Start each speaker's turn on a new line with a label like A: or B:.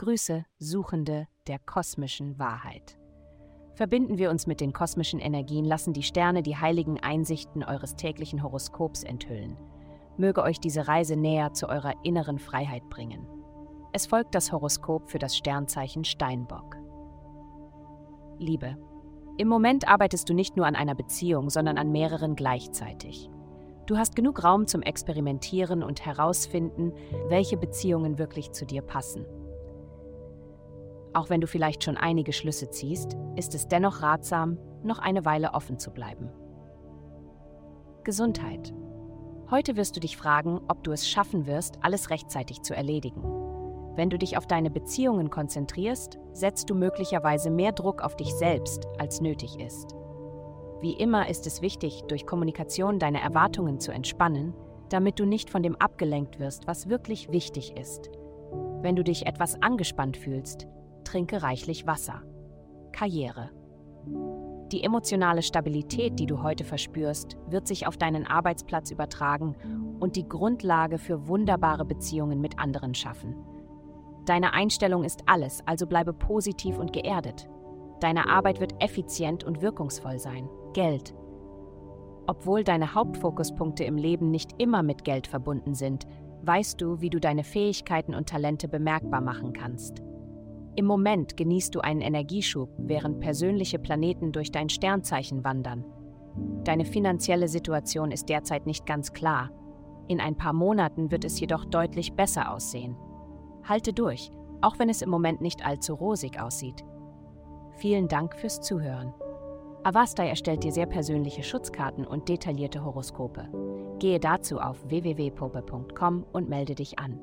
A: Grüße, Suchende der kosmischen Wahrheit. Verbinden wir uns mit den kosmischen Energien, lassen die Sterne die heiligen Einsichten eures täglichen Horoskops enthüllen. Möge euch diese Reise näher zu eurer inneren Freiheit bringen. Es folgt das Horoskop für das Sternzeichen Steinbock. Liebe. Im Moment arbeitest du nicht nur an einer Beziehung, sondern an mehreren gleichzeitig. Du hast genug Raum zum Experimentieren und herausfinden, welche Beziehungen wirklich zu dir passen. Auch wenn du vielleicht schon einige Schlüsse ziehst, ist es dennoch ratsam, noch eine Weile offen zu bleiben. Gesundheit. Heute wirst du dich fragen, ob du es schaffen wirst, alles rechtzeitig zu erledigen. Wenn du dich auf deine Beziehungen konzentrierst, setzt du möglicherweise mehr Druck auf dich selbst, als nötig ist. Wie immer ist es wichtig, durch Kommunikation deine Erwartungen zu entspannen, damit du nicht von dem abgelenkt wirst, was wirklich wichtig ist. Wenn du dich etwas angespannt fühlst, trinke reichlich Wasser. Karriere. Die emotionale Stabilität, die du heute verspürst, wird sich auf deinen Arbeitsplatz übertragen und die Grundlage für wunderbare Beziehungen mit anderen schaffen. Deine Einstellung ist alles, also bleibe positiv und geerdet. Deine Arbeit wird effizient und wirkungsvoll sein. Geld. Obwohl deine Hauptfokuspunkte im Leben nicht immer mit Geld verbunden sind, weißt du, wie du deine Fähigkeiten und Talente bemerkbar machen kannst. Im Moment genießt du einen Energieschub, während persönliche Planeten durch dein Sternzeichen wandern. Deine finanzielle Situation ist derzeit nicht ganz klar. In ein paar Monaten wird es jedoch deutlich besser aussehen. Halte durch, auch wenn es im Moment nicht allzu rosig aussieht. Vielen Dank fürs Zuhören. Avastai erstellt dir sehr persönliche Schutzkarten und detaillierte Horoskope. Gehe dazu auf www.pope.com und melde dich an.